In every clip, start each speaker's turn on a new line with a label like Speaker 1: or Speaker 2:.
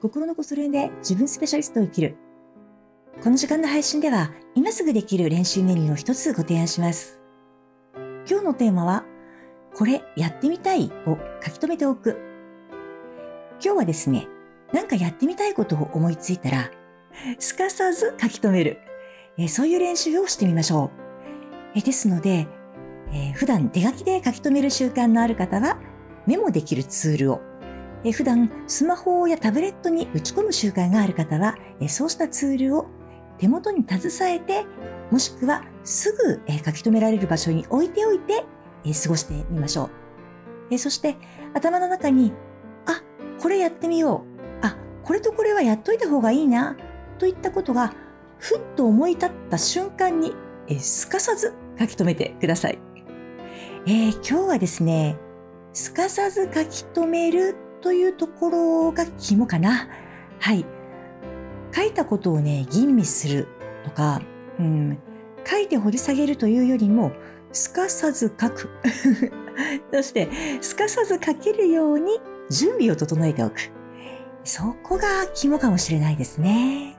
Speaker 1: 心のこそ練で自分スペシャリストを生きる。この時間の配信では、今すぐできる練習メニューを一つご提案します。今日のテーマは、これやってみたいを書き留めておく。今日はですね、なんかやってみたいことを思いついたら、すかさず書き留める。えそういう練習をしてみましょう。えですので、え普段手書きで書き留める習慣のある方は、メモできるツールをえ普段スマホやタブレットに打ち込む習慣がある方は、えそうしたツールを手元に携えて、もしくはすぐ、え書き留められる場所に置いておいて、え過ごしてみましょう。えそして頭の中に、あ、これやってみよう。あ、これとこれはやっといた方がいいな。といったことが、ふっと思い立った瞬間に、えすかさず書き留めてください。えー、今日はですね、すかさず書き留めるというところが肝かな。はい。書いたことをね、吟味するとか、うん、書いて掘り下げるというよりも、すかさず書く。そして、すかさず書けるように準備を整えておく。そこが肝かもしれないですね。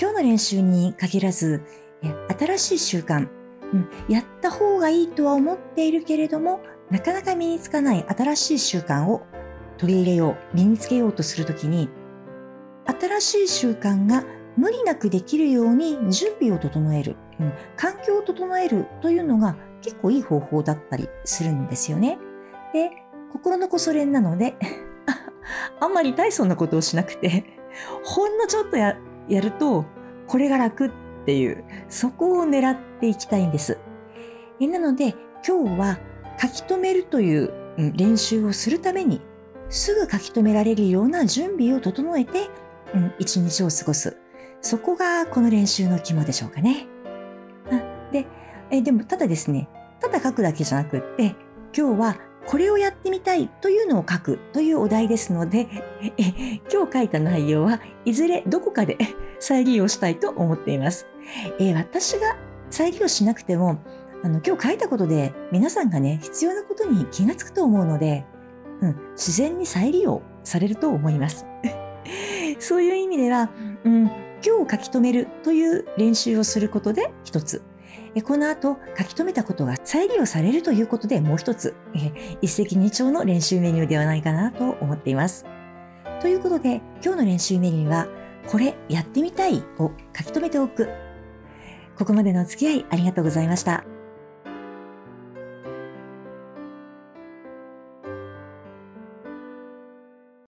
Speaker 1: 今日の練習に限らず、新しい習慣、うん、やった方がいいとは思っているけれども、なかなか身につかない新しい習慣を取り入れよう、身につけようとするときに、新しい習慣が無理なくできるように準備を整える、うん、環境を整えるというのが結構いい方法だったりするんですよね。で、心のこそ練なので あんまり大層なことをしなくて、ほんのちょっとややると、これが楽っていう、そこを狙っていきたいんです。えなので、今日は書き留めるという、うん、練習をするためにすぐ書き留められるような準備を整えて、うん、一日を過ごす。そこがこの練習の肝でしょうかね。で、えでもただですね、ただ書くだけじゃなくって、今日はこれをやってみたいというのを書くというお題ですので、え今日書いた内容はいずれどこかで 再利用したいと思っています。え私が再利用しなくても、あの今日書いたことで皆さんがね、必要なことに気がつくと思うので、うん、自然に再利用されると思います。そういう意味では、うん、今日書き留めるという練習をすることで一つ。この後書き留めたことが再利用されるということでもう一つ、一石二鳥の練習メニューではないかなと思っています。ということで今日の練習メニューはこれやってみたいを書き留めておく。ここまでのお付き合いありがとうございました。